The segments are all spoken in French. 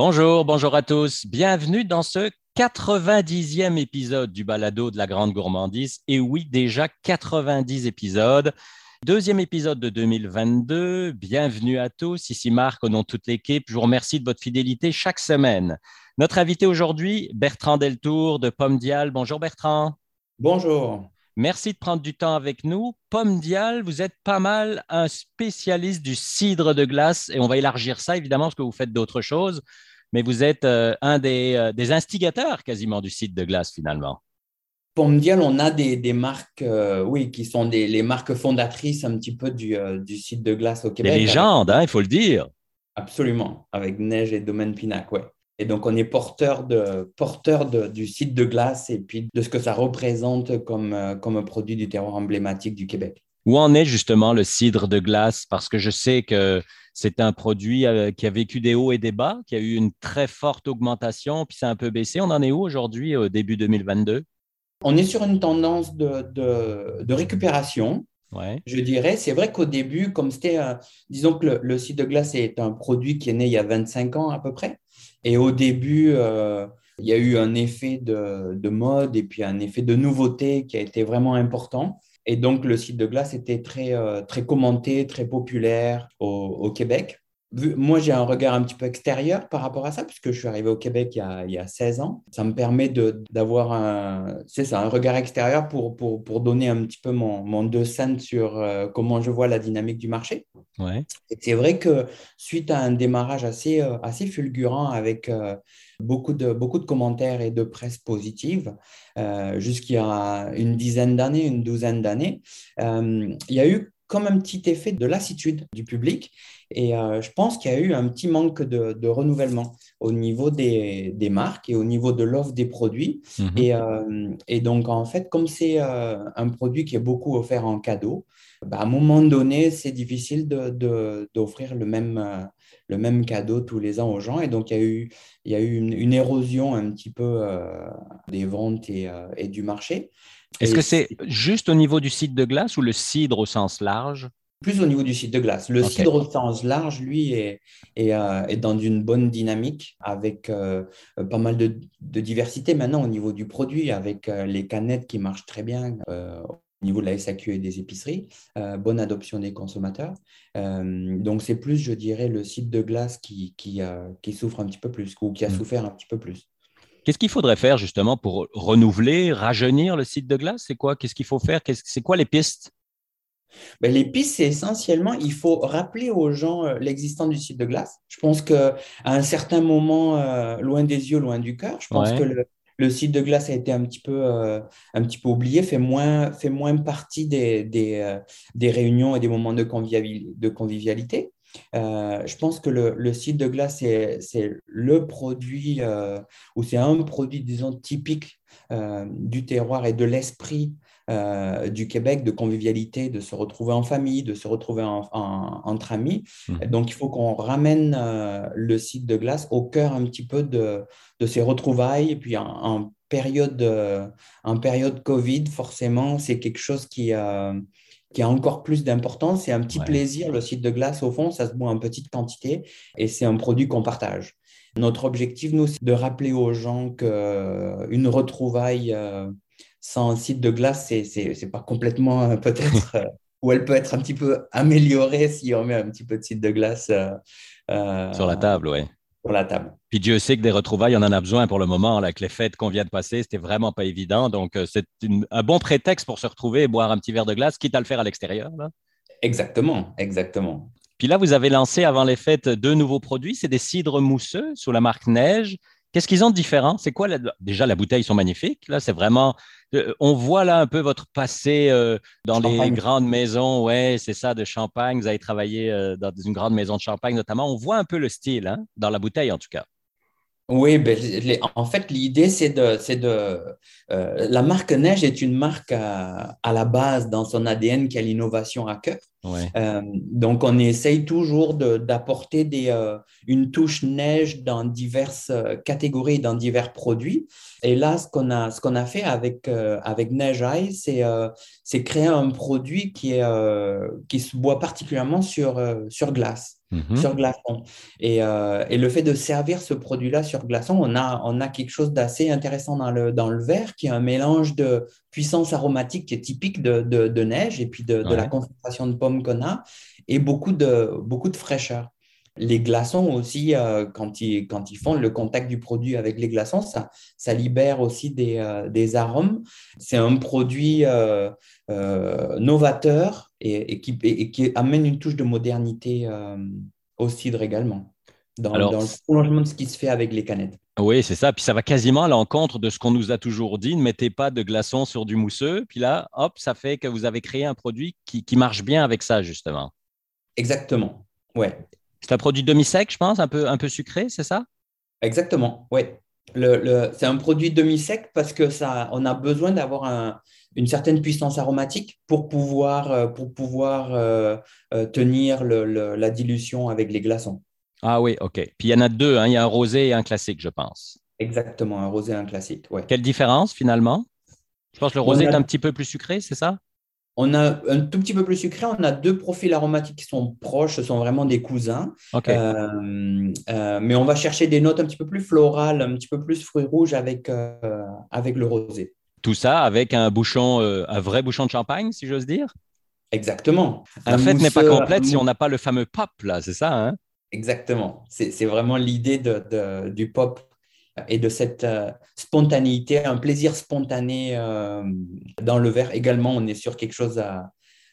Bonjour, bonjour à tous. Bienvenue dans ce 90e épisode du balado de la Grande Gourmandise. Et oui, déjà 90 épisodes. Deuxième épisode de 2022. Bienvenue à tous. Ici Marc, au nom de toute l'équipe. Je vous remercie de votre fidélité chaque semaine. Notre invité aujourd'hui, Bertrand Deltour de Pomme Dial. Bonjour Bertrand. Bonjour. Merci de prendre du temps avec nous. Pomme Dial, vous êtes pas mal un spécialiste du cidre de glace et on va élargir ça évidemment parce que vous faites d'autres choses, mais vous êtes euh, un euh, des, instigateurs quasiment du cidre de glace finalement. Pomme Dial, on a des, marques, euh, oui, qui sont des, les marques fondatrices un petit peu du, du cidre de glace au Québec. Des légendes, hein, il faut le dire. Absolument, avec Neige et Domaine Pinac, ouais. Et donc, on est porteur, de, porteur du site de glace et puis de ce que ça représente comme, euh, comme produit du terroir emblématique du Québec. Où en est justement le cidre de glace? Parce que je sais que c'est un produit euh, qui a vécu des hauts et des bas, qui a eu une très forte augmentation, puis ça a un peu baissé. On en est où aujourd'hui, au début 2022? On est sur une tendance de, de, récupération. Ouais. Je dirais, c'est vrai qu'au début, comme c'était, disons que le, le, cidre de glace est un produit qui est né il y a 25 ans à peu près. Et au début, euh, il y a eu un effet de, mode et puis un effet de nouveauté qui a été vraiment important. Et donc, le site de glace était très, euh, très commenté, très populaire au Québec moi, j'ai un regard un petit peu extérieur par rapport à ça, puisque je suis arrivé au Québec il y a, il y a 16 ans. Ça me permet d'avoir un, ça, un regard extérieur pour, pour, pour, donner un petit peu mon, mon deux cents sur euh, comment je vois la dynamique du marché. Ouais. c'est vrai que suite à un démarrage assez, euh, assez fulgurant avec euh, beaucoup, de, beaucoup de commentaires et de presse positive, jusqu'il y a une dizaine d'années, une douzaine d'années, il y a eu comme un petit effet de lassitude du public. Et euh, je pense qu'il y a eu un petit manque de, renouvellement au niveau des, marques et au niveau de l'offre des produits. Mhm. Euh, et, donc, en fait, comme c'est euh, un produit qui est beaucoup offert en cadeau, bah, à un moment donné, c'est difficile d'offrir le, même, le même cadeau tous les ans aux gens. Et donc, il y a eu, il y a eu une, érosion un petit peu des ventes et, et du marché. Est-ce que c'est juste au niveau du cidre de glace ou le cidre au sens large? Plus au niveau du cidre de glace. Le cidre au sens large, lui, est, est, euh, dans une bonne dynamique avec euh, pas mal de, diversité maintenant au niveau du produit, avec euh, les canettes qui marchent très bien au niveau de la SAQ et des épiceries, bonne adoption des consommateurs. donc, c'est plus, je dirais, le cidre de glace qui, qui, qui, souffre un petit peu plus ou qui a hmm. souffert un petit peu plus. Qu'est-ce qu'il faudrait faire justement pour renouveler, rajeunir le site de glace? C'est quoi? Qu'est-ce qu'il faut faire? C'est quoi les pistes? Ben, les pistes, c'est essentiellement, il faut rappeler aux gens euh, l'existence du site de glace. Je pense qu'à un certain moment, euh, loin des yeux, loin du cœur, je pense que le, site de glace a été un petit peu, euh, un petit peu oublié, fait moins, fait moins partie des, des, des réunions et des moments de, de convivialité. Euh, je pense que le, le site de glace, c'est le produit, euh, ou c'est un produit, disons, typique euh, du terroir et de l'esprit du Québec, de convivialité, de se retrouver en famille, de se retrouver entre amis. Mmh. Donc, il faut qu'on ramène le site de glace au cœur un petit peu de, de ces retrouvailles. Et puis, en, période, en période Covid, forcément, c'est quelque chose qui qui a encore plus d'importance. C'est un petit plaisir, le site de glace, au fond, ça se boit en petite quantité et c'est un produit qu'on partage. Notre objectif, nous, c'est de rappeler aux gens qu'une euh, retrouvaille euh, sans site de glace, c'est n'est pas complètement euh, peut-être, ou elle peut être un petit peu améliorée si on met un petit peu de site de glace sur la table, oui la table. Puis Dieu sait que des retrouvailles, on en a besoin pour le moment. avec les fêtes qu'on vient de passer, c'était vraiment pas évident. Donc, euh, c'est un bon prétexte pour se retrouver et boire un petit verre de glace, quitte à le faire à l'extérieur. Exactement, exactement. Puis là, vous avez lancé avant les fêtes deux nouveaux produits. C'est des cidres mousseux sous la marque Neige Qu'est-ce qu'ils ont de différent? C'est quoi Déjà, la bouteille sont magnifiques. Là, c'est vraiment. Euh, on voit là un peu votre passé euh, dans les grandes maisons. Ouais, c'est ça, de Champagne. Vous avez travaillé euh, dans une grande maison de Champagne notamment. On voit un peu le style, hein, dans la bouteille en tout cas. Oui, ben, en fait, l'idée, c'est de, c'est de la marque Neige est une marque à, la base dans son ADN qui a l'innovation à cœur. Euh, donc, on essaye toujours d'apporter euh, une touche neige dans diverses euh, catégories, dans divers produits. Et là, ce qu'on a, a fait avec, avec Neige Ice, c'est, créer un produit qui, qui se boit particulièrement sur, sur glace. Mhm. sur glaçon. Et, et, le fait de servir ce produit-là sur glaçon, on a, on a quelque chose d'assez intéressant dans le, dans le verre, qui est un mélange de puissance aromatique qui est typique de, de, neige et puis de, de la concentration de pommes qu'on a, et beaucoup de, beaucoup de fraîcheur. Les glaçons aussi, euh, quand, ils, quand ils font le contact du produit avec les glaçons, ça, ça libère aussi des, euh, des arômes. C'est un produit euh, novateur et, qui, et, qui, amène une touche de modernité au cidre également, dans, dans le prolongement de ce qui se fait avec les canettes. Oui, c'est ça. Puis ça va quasiment à l'encontre de ce qu'on nous a toujours dit. Ne mettez pas de glaçons sur du mousseux. Puis là, hop, ça fait que vous avez créé un produit qui, qui marche bien avec ça, justement. Exactement. Ouais. C'est un produit demi-sec, je pense, un peu, un peu sucré, c'est ça? Exactement, oui. Le, c'est un produit demi-sec parce que ça, on a besoin d'avoir une certaine puissance aromatique pour pouvoir, euh, pour pouvoir euh, euh, tenir la dilution avec les glaçons. Ah oui, ok. Puis il y en a deux, hein. il y a un rosé et un classique, je pense. Exactement, un rosé et un classique. Ouais. Quelle différence finalement? Je pense que le rosé est un petit peu plus sucré, c'est ça? On a un tout petit peu plus sucré. On a deux profils aromatiques qui sont proches, ce sont vraiment des cousins. Euh, euh, mais on va chercher des notes un petit peu plus florales, un petit peu plus fruits rouges avec, euh, avec le rosé. Tout ça avec un bouchon, un vrai bouchon de champagne, si j'ose dire? Exactement. La fête n'est pas complète si on n'a pas le fameux pop, là, c'est ça hein? Exactement. C'est vraiment l'idée de, du pop et de cette euh, spontanéité, un plaisir spontané euh, dans le verre. Également, on est sur quelque chose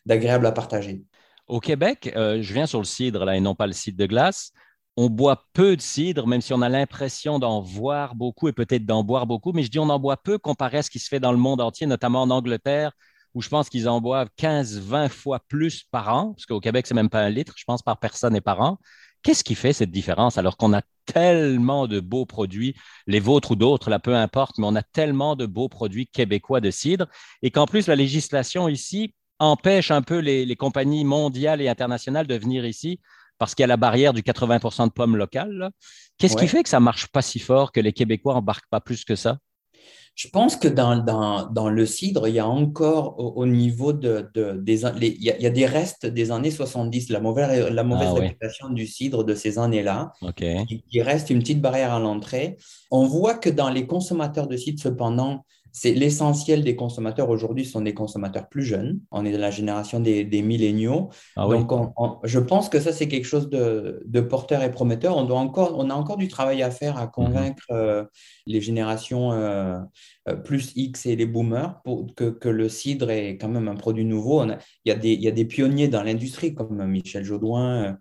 d'agréable à, partager. Au Québec, euh, je viens sur le cidre là et non pas le cidre de glace. On boit peu de cidre, même si on a l'impression d'en voir beaucoup et peut-être d'en boire beaucoup, mais je dis on en boit peu comparé à ce qui se fait dans le monde entier, notamment en Angleterre, où je pense qu'ils en boivent 15-20 fois plus par an, parce qu'au Québec, c'est même pas un litre, je pense, par personne et par an. Qu'est-ce qui fait cette différence alors qu'on a tellement de beaux produits, les vôtres ou d'autres, là, peu importe, mais on a tellement de beaux produits québécois de cidre et qu'en plus, la législation ici empêche un peu les, compagnies mondiales et internationales de venir ici parce qu'il y a la barrière du 80% de pommes locales. Qu'est-ce qui fait que ça ne marche pas si fort, que les Québécois embarquent pas plus que ça? Je pense que dans, dans, dans, le cidre, il y a encore au, niveau de, de des il, y a, il, y a, des restes des années 70, la mauvaise, la mauvaise ah réputation du cidre de ces années-là, qui, reste une petite barrière à l'entrée. On voit que dans les consommateurs de cidre, cependant, c'est l'essentiel des consommateurs aujourd'hui sont des consommateurs plus jeunes. On est de la génération des, des milléniaux. Ah Donc, je pense que ça, c'est quelque chose de, de, porteur et prometteur. On, doit encore, on a encore du travail à faire à convaincre mhm. euh, les générations euh, euh, plus X et les boomers pour que, que, le cidre est quand même un produit nouveau. il, y a des, il y a des pionniers dans l'industrie comme Michel Jaudoin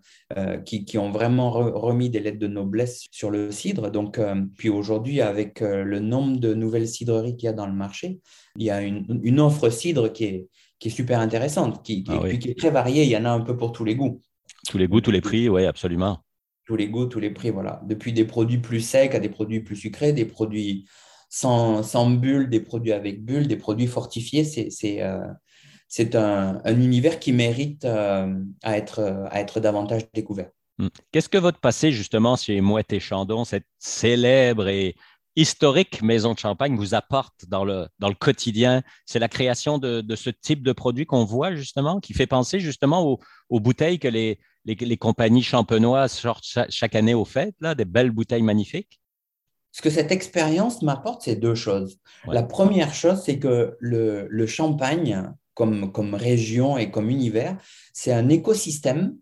qui, qui, ont vraiment remis des lettres de noblesse sur le cidre. Donc, puis aujourd'hui, avec le nombre de nouvelles cidreries qu'il y a dans le marché. Il y a une, offre cidre qui est, qui est super intéressante, qui, qui, ah qui, est très variée. Il y en a un peu pour tous les goûts. Tous les goûts, tous les prix, oui, absolument. Tous les goûts, tous les prix, voilà. Depuis des produits plus secs à des produits plus sucrés, des produits sans, sans bulles, des produits avec bulles, des produits fortifiés. C'est euh, un, un, univers qui mérite euh, à, être, à être davantage découvert. Hmm. Qu'est-ce que votre passé, justement, chez Mouette et Chandon, cette célèbre et historique maison de champagne vous apporte dans le, dans le quotidien? C'est la création de, de, ce type de produit qu'on voit justement, qui fait penser justement aux, aux bouteilles que les, les, les, compagnies champenoises sortent chaque, année aux fêtes, là, des belles bouteilles magnifiques? Ce que cette expérience m'apporte, c'est deux choses. La première chose, c'est que le, le champagne, comme, comme région et comme univers, c'est un écosystème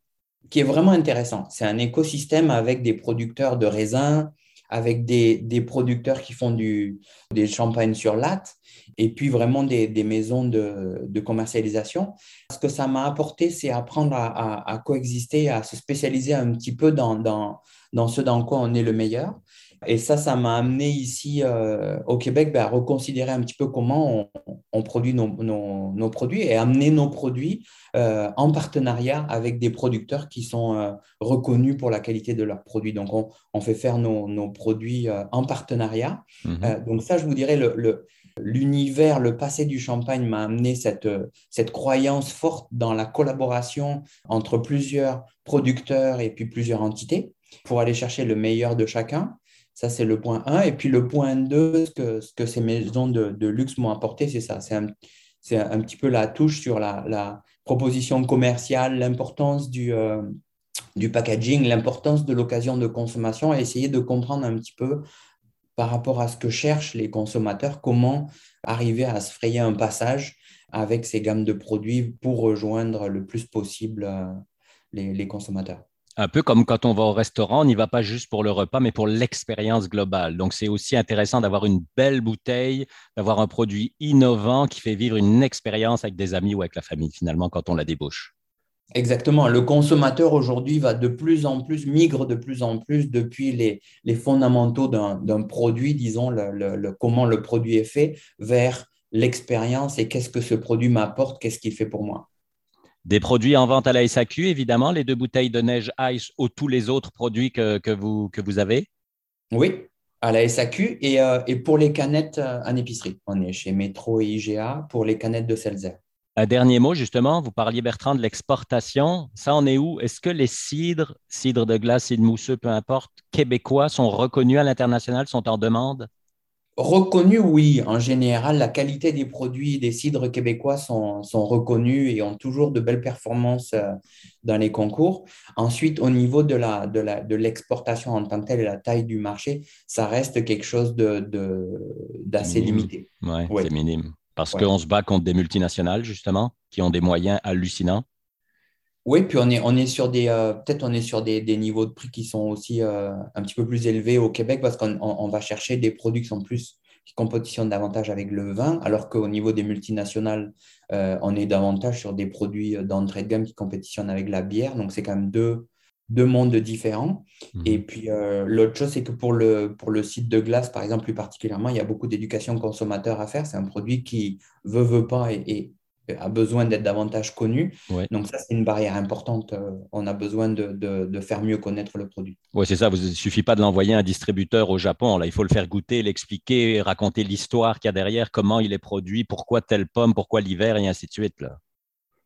qui est vraiment intéressant. C'est un écosystème avec des producteurs de raisins, avec des, des, producteurs qui font du, des champagnes sur latte et puis vraiment des, des maisons de, de, commercialisation. Ce que ça m'a apporté, c'est apprendre à, à, coexister, à se spécialiser un petit peu dans, dans, dans ce dans quoi on est le meilleur. Et ça, ça m'a amené ici euh, au Québec ben, à reconsidérer un petit peu comment on, produit nos, nos, produits et amener nos produits euh, en partenariat avec des producteurs qui sont euh, reconnus pour la qualité de leurs produits. Donc, on, fait faire nos, produits en partenariat. Mhm. donc, ça, je vous dirais, le, l'univers, le, passé du champagne m'a amené cette, cette croyance forte dans la collaboration entre plusieurs producteurs et puis plusieurs entités pour aller chercher le meilleur de chacun. Ça, c'est le point 1. Et puis le point 2, ce que, ce que ces maisons de, luxe m'ont apporté, c'est ça. C'est un, petit peu la touche sur la, proposition commerciale, l'importance du, euh, du packaging, l'importance de l'occasion de consommation et essayer de comprendre un petit peu par rapport à ce que cherchent les consommateurs, comment arriver à se frayer un passage avec ces gammes de produits pour rejoindre le plus possible euh, les, consommateurs. Un peu comme quand on va au restaurant, on n'y va pas juste pour le repas, mais pour l'expérience globale. Donc, c'est aussi intéressant d'avoir une belle bouteille, d'avoir un produit innovant qui fait vivre une expérience avec des amis ou avec la famille, finalement, quand on la débauche. Exactement. Le consommateur aujourd'hui va de plus en plus, migre de plus en plus depuis les, fondamentaux d'un produit, disons, comment le produit est fait, vers l'expérience et qu'est-ce que ce produit m'apporte, qu'est-ce qu'il fait pour moi. Des produits en vente à la SAQ, évidemment, les deux bouteilles de neige Ice ou tous les autres produits que, que, vous, que vous avez Oui, à la SAQ et, euh, et pour les canettes euh, en épicerie. On est chez Metro et IGA pour les canettes de Seltzer. Un dernier mot, justement, vous parliez, Bertrand, de l'exportation. Ça en est où? Est-ce que les cidres, cidres de glace, cidres mousseux, peu importe, québécois sont reconnus à l'international, sont en demande? Reconnus, oui. En général, la qualité des produits des cidres québécois sont, reconnus et ont toujours de belles performances euh, dans les concours. Ensuite, au niveau de, la, de, l'exportation en tant que telle et la taille du marché, ça reste quelque chose d'assez limité. Oui, ouais. c'est minime. Parce qu'on se bat contre des multinationales, justement, qui ont des moyens hallucinants. Oui, puis on est, on est sur des euh, peut-être on est sur des, niveaux de prix qui sont aussi euh, un petit peu plus élevés au Québec parce qu'on va chercher des produits qui sont plus qui compétitionnent davantage avec le vin, alors qu'au niveau des multinationales, euh, on est davantage sur des produits d'entrée de gamme qui compétitionnent avec la bière. Donc c'est quand même deux, deux mondes différents. Mhm. Et puis, l'autre chose, c'est que pour le, pour le site de glace, par exemple, plus particulièrement, il y a beaucoup d'éducation consommateur à faire. C'est un produit qui veut, veut pas et, a besoin d'être davantage connu. Donc, ça, c'est une barrière importante. Euh, on a besoin de, de, faire mieux connaître le produit. Oui, c'est ça. Il ne suffit pas de l'envoyer à un distributeur au Japon. Là, il faut le faire goûter, l'expliquer, raconter l'histoire qu'il y a derrière, comment il est produit, pourquoi telle pomme, pourquoi l'hiver, et ainsi de suite. Là.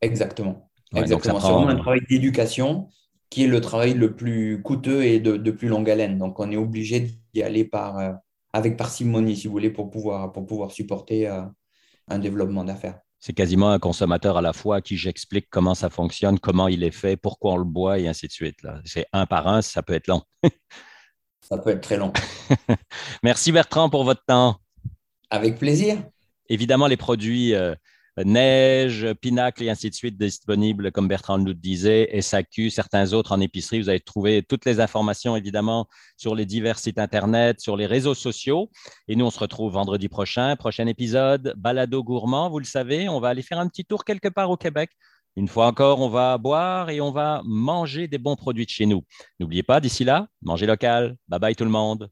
Exactement. Exactement. C'est vraiment un travail d'éducation qui est le travail le plus coûteux et de, plus longue haleine. Donc, on est obligé d'y aller par, euh, avec parcimonie, si vous voulez, pour pouvoir, pour pouvoir supporter euh, un développement d'affaires. C'est quasiment un consommateur à la fois à qui j'explique comment ça fonctionne, comment il est fait, pourquoi on le boit et ainsi de suite. C'est un par un, ça peut être long. ça peut être très long. Merci Bertrand pour votre temps. Avec plaisir. Évidemment, les produits euh, Neige, Pinacle et ainsi de suite disponibles, comme Bertrand nous le disait, SAQ, certains autres en épicerie. Vous allez trouver toutes les informations, évidemment, sur les divers sites Internet, sur les réseaux sociaux. Et nous, on se retrouve vendredi prochain. Prochain épisode, Balado Gourmand. Vous le savez, on va aller faire un petit tour quelque part au Québec. Une fois encore, on va boire et on va manger des bons produits de chez nous. N'oubliez pas, d'ici là, mangez local. Bye bye tout le monde.